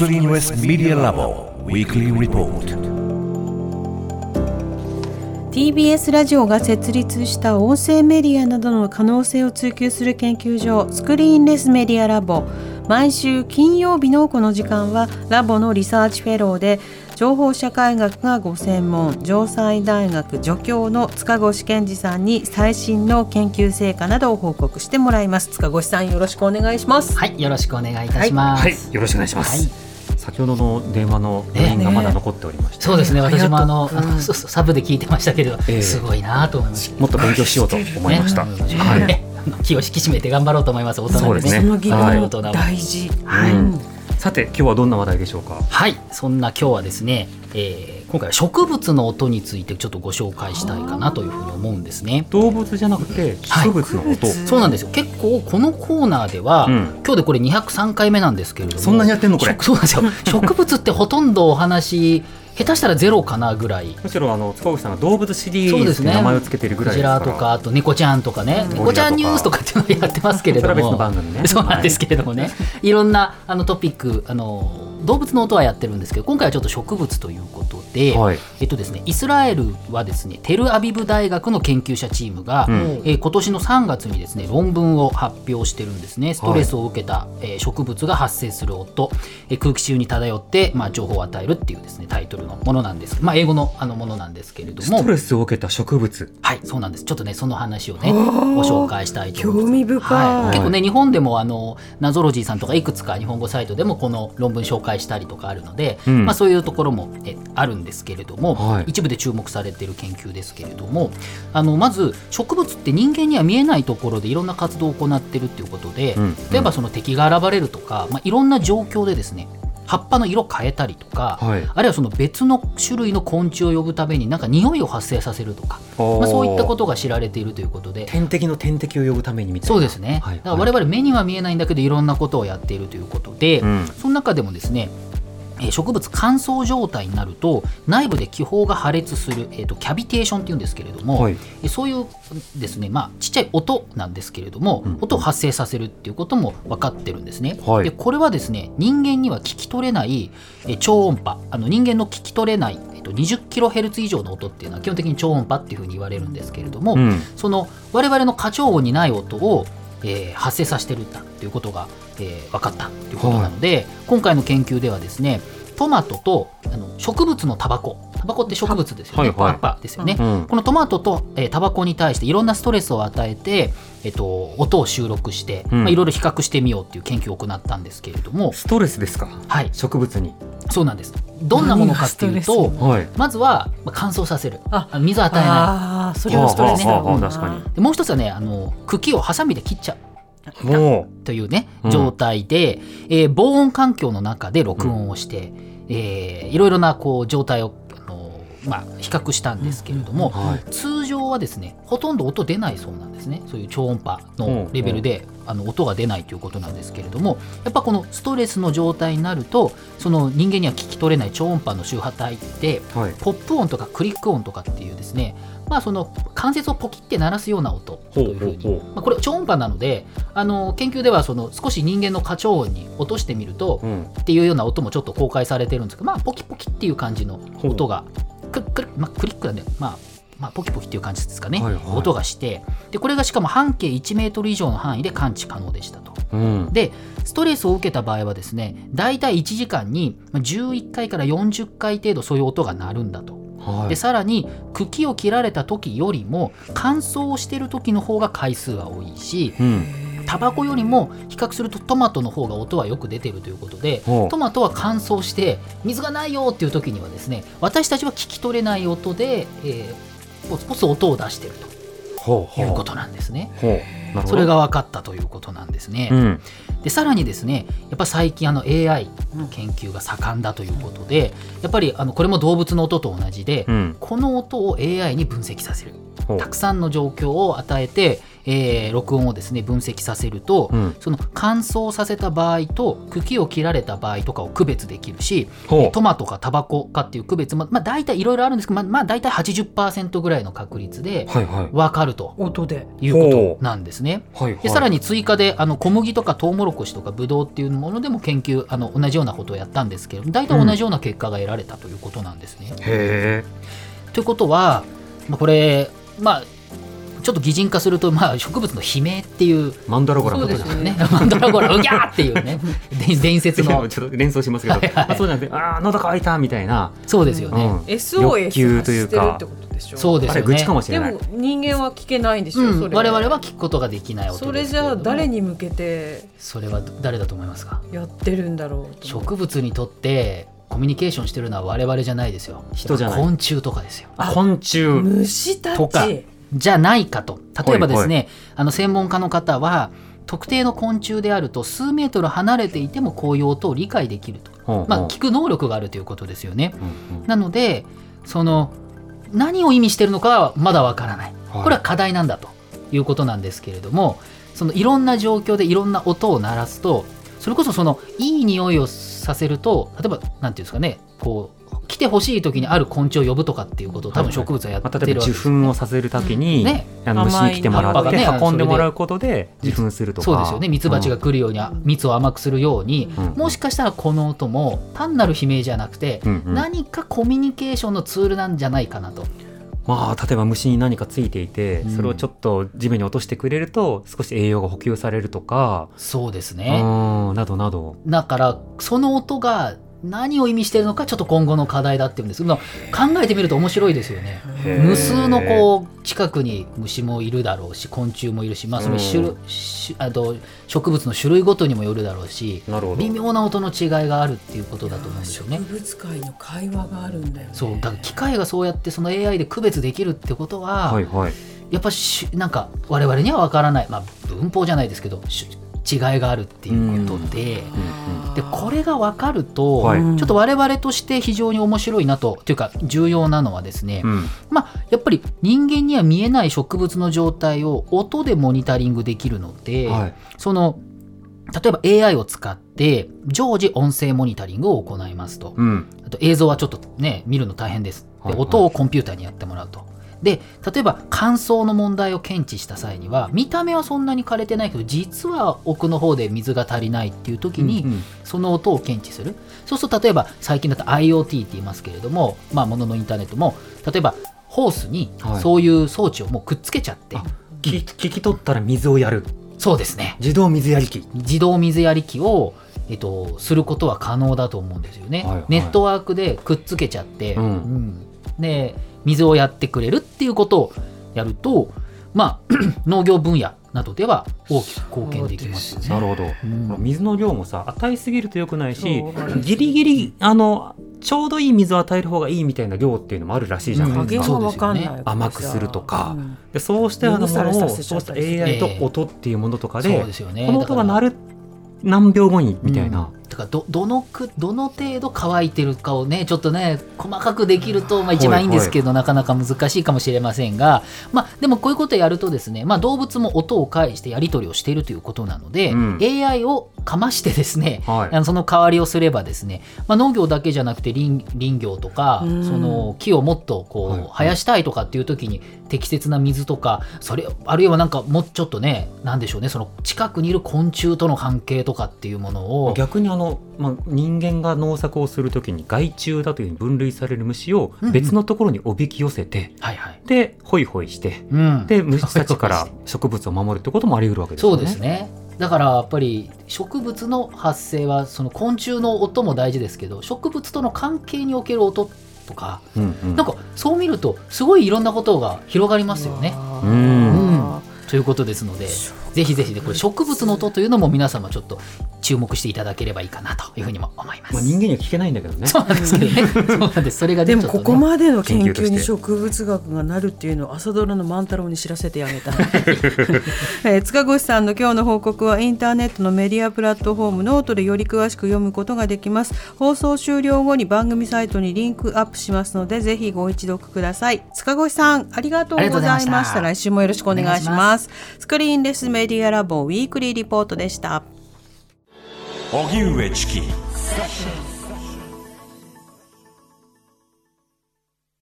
Screenless Media Lab. Weekly Report. TBS ラジオが設立した音声メディアなどの可能性を追求する研究所 Screenless Media Lab 毎週金曜日のこの時間はラボのリサーチフェローで情報社会学がご専門城西大学助教の塚越健司さんに最新の研究成果などを報告してもらいます塚越さんよろしくお願いしますはい、よろしくお願いいたします。はい、よろしくお願いします。はい先ほどの電話の余韻がまだ残っておりまして、そうですね、私もあの、あうんのそうそうサブで聞いてましたけど、ええすごいなと思いました。もっと勉強しようと思いました。ねはい。気を引き締めて頑張ろうと思います。大人でね。そうですねその議はい論大事、はいうんさて今日はどんな話題でしょうか？はい、そんな今日はですね、えー今回は植物の音についてちょっとご紹介したいかなというふうに思うんですね。動物じゃなくて植物の音。植物そうなんですよ。結構このコーナーでは、うん今日でこれ203回目なんですけれども、そんなにやってんのこれ植そうなんですよ。植物ってほとんどお話下手したらゼロかなぐらい。むしろあの塚越さんが動物シリーズ名前をつけているぐらいですから。ラとかあと猫ちゃんとかね、うん猫ちゃんニュースとかっていうのをやってますけれども番組ね そうなんですけれどもね、い、ろんなあのトピックあの動物の音はやってるんですけど今回はちょっと植物ということで、はい。えっとですね、イスラエルはですねテルアビブ大学の研究者チームが、うん。えー今年の3月にですね論文を発表してるんですね。ストレスを受けた、えー植物が発生する音、えー空気中に漂って、まあ、情報を与えるっていうですねタイトルのものなんです、まあ、英語のあのものなんですけれども。ストレスを受けた植物。はい、そうなんです。ちょっとね、その話をね、ご紹介したいと思います。興味深い。はい、結構ね、日本でもあのナゾロジーさんとかいくつか日本語サイトでもこの論文紹介したりとかあるので、うん。まあそういうところもえあるんですけれども、はい。一部で注目されている研究ですけれども、あのまず植物って人間には見えないところでいろんな活動を行っているっていうことで、うん例えばその敵が現れるとか、まあいろんな状況でですね。葉っぱの色変えたりとか、はい。あるいはその別の種類の昆虫を呼ぶためになんか匂いを発生させるとか、まあ、そういったことが知られているということで。天敵の天敵を呼ぶためにみたいな。そうですね、はいだから我々目には見えないんだけどいろんなことをやっているということで、うん。その中でもですねえー植物乾燥状態になると内部で気泡が破裂する、えー、とキャビテーションっていうんですけれども、はい。えーそういうですね、まあ、ちっちゃい音なんですけれども、うん音を発生させるっていうことも分かってるんですね。はい。でこれはですね人間には聞き取れない、えー超音波あの人間の聞き取れない、えー、と 20kHz 以上の音っていうのは基本的に超音波っていうふうに言われるんですけれども、うん。その我々の過聴音にない音を、えー発生させてるんだということが、えー分かったということなので、今回の研究ではですねトマトとあの植物のタバコ。タバコって植物ですよね、はいはい。葉っぱですよね、うん。このトマトと、えータバコに対していろんなストレスを与えて、えっと音を収録して、うん。まあ、いろいろ比較してみようっていう研究を行ったんですけれども、ストレスですか？はい、植物に。そうなんです。どんなものかっていうとスはい。まずはまあ乾燥させる。水を与えない。ああそれはストレスだ。はあはあはあな確かに。でもう一つはねあの茎をハサミで切っちゃう。もというねうん。状態で、えー防音環境の中で録音をして、えーいろいろなこう状態を、まあ、比較したんですけれども、う。はい。通常はですねほとんど音出ないそうなんですねそういう超音波のレベルで、あの音が出ないということなんですけれどもやっぱこのストレスの状態になるとその人間には聞き取れない超音波の周波体ってはい。ポップ音とかクリック音とかっていうですねまあその関節をポキって鳴らすような音というふうにまあ、これ超音波なのであの研究ではその少し人間の過聴音に落としてみると、うん。っていうような音もちょっと公開されてるんですけどまあポキポキっていう感じの音がクックまあ、クリックなんでまあまあ、ポキポキっていう感じですかね、はいはい音がしてでこれがしかも半径1メートル以上の範囲で感知可能でしたと。うん。でストレスを受けた場合はですね大体1時間にまあ11回から40回程度そういう音が鳴るんだと。はい。でさらに茎を切られた時よりも乾燥してる時の方が回数が多いしうん。タバコよりも比較するとトマトの方が音はよく出てるということでトマトは乾燥して水がないよっていう時にはですね私たちは聞き取れない音で、えーポツポツ音を出してるということなんですね。それが分かったということなんですね。うん。でさらにですねやっぱ最近あの AI の研究が盛んだということでやっぱりあのこれも動物の音と同じで、うん。この音を AI に分析させるたくさんの状況を与えて、えー録音をですね分析させると、うん。その乾燥させた場合と茎を切られた場合とかを区別できるしトマトかタバコかっていう区別も、まあ、大体いろいろあるんですけど、まあ、まあ大体80%ぐらいの確率で分かると音で。いうことなんですね。はいはい。でさらに追加であの小麦とかトウモロコシとかブドウっていうものでも研究あの同じようなことをやったんですけれども大体同じような結果が得られたということなんですね。へえということは、まあ、これまあちょっと擬人化すると、まあ、植物の悲鳴っていうマンダラゴラのことそうですね。マンドラゴラうぎゃーっていうね。伝伝説の。ちょっと連想しますけど、はいはい。まあ、そうじゃなくてああ喉乾いたみたいな、そうですよね。うん。SOS 欲求というか。そうですよね。れ愚痴かもしれでない。も人間は聞けないんでしょ、うんそれ。我々は聞くことができない音それじゃあ誰に向けてそれは誰だと思いますか？やってるんだろう植物にとってコミュニケーションしてるのは我々じゃないですよ。人じゃない。昆虫とかですよ。昆虫。虫たとか。ちじゃないかと。例えばですね、あの専門家の方は特定の昆虫であると数メートル離れていてもこういう音を理解できると、ほうほう。まあ、聞く能力があるということですよね。うんうん。なのでその何を意味してるのかはまだわからない。はい。これは課題なんだと。いうことなんですけれどもそのいろんな状況でいろんな音を鳴らすとそれこそそのいい匂いをさせると例えばなんていうんですかねこう来てほしい時にある昆虫を呼ぶとかっていうことを多分植物はやってるわけですよね粉をさせるために、ね。あの虫に来てもらって、ね運んでもらうことで受粉するとか。そうですよね。ミツバチが来るように、蜜を甘くするように、うんもしかしたらこの音も単なる悲鳴じゃなくて、うんうん。何かコミュニケーションのツールなんじゃないかなと。まあ例えば虫に何かついていて、うん。それをちょっと地面に落としてくれると少し栄養が補給されるとか、そうですうね。ん。などなど。だからその音が何を意味してるのかちょっと今後の課題だっていうんです。けど考えてみると面白いですよね。無数のこう近くに虫もいるだろうし昆虫もいるし、まあ、その種あと植物の種類ごとにもよるだろうしなるほど。微妙な音の違いがあるっていうことだと思うんですよね。植物界の会話があるんだよね。そうだから機械がそうやってその AI で区別できるってことは、はいはい。やっぱしなんか我々には分からない、まあ、文法じゃないですけどし違いがあるっていうことで。でこれが分かると、はいちょっと我々として非常に面白いなとというか重要なのはですね、うんまあ、やっぱり人間には見えない植物の状態を音でモニタリングできるので、はいその例えば AI を使って常時音声モニタリングを行いますと。うんあと映像はちょっとね見るの大変です。で音をコンピューターにやってもらうと。で例えば乾燥の問題を検知した際には見た目はそんなに枯れてないけど実は奥の方で水が足りないっていう時に、うんうん。その音を検知する。そうすると例えば最近だと IoT って言いますけれどもまあ物のインターネットも例えばホースにはい。そういう装置をもうくっつけちゃって、あ聞き聞き取ったら水をやる。そうですね。自動水やり機自動水やり機を、えっと、することは可能だと思うんですよね、はいはい。ネットワークでくっつけちゃって、うん。うん。で水をやってくれるっていうことをやるとまあ 農業分野などでは大きく貢献できますよね。なるほど、うん。水の量もさ与えすぎると良くないしそうギリギリあのちょうどいい水を与える方がいいみたいな量っていうのもあるらしいじゃないうん。ですか、加減が分かんからさ甘くするとかうん。でそうしたようなものをそうした AI と音っていうものとかそうでですよね。この音が鳴るる何秒後にみたいな、だからどどのくどの程度乾いてるかをねちょっとね細かくできると、まあ、一番いいんですけど、なかなか難しいかもしれませんが、まあ、でもこういうことをやるとですね、まあ、動物も音を介してやり取りをしているということなので、うん。AI をかましてですね、はい。あのその代わりをすればですね、まあ、農業だけじゃなくて林林業とか、うん。その木をもっとこう、はいはい。生やしたいとかっていう時に適切な水とかそれあるいはなんかもうちょっとねなんでしょうねその近くにいる昆虫との関係とかっていうものを逆にあの、まあ、人間が農作をするときに害虫だというふうに分類される虫をうんうん別のところにおびき寄せて。でホイホイしてうん、で虫たちから植物を守るってこともあり得るわけですよね。そうですね。だからやっぱり植物の発生はその昆虫の音も大事ですけど植物との関係における音とかうんうんなんかそう見るとすごいいろんなことが広がりますよね。あうーんということですのでぜひぜひねこれ植物の音というのも皆様ちょっと注目していただければいいかなというふうにも思います。まあ、人間には聞けないんだけどね。そうなんですけどね。そうなんです。それがねでもここまでの研究に植物学がなるっていうのを朝ドラの万太郎に知らせてあげたい、えー塚越さんの今日の報告はインターネットのメディアプラットフォームノートでより詳しく読むことができます放送終了後に番組サイトにリンクアップしますのでぜひご一読ください塚越さんありがとうございましたありがとうございました来週もよろしくお願いします Screenless Media Lab Weekly Report でした荻上チキ。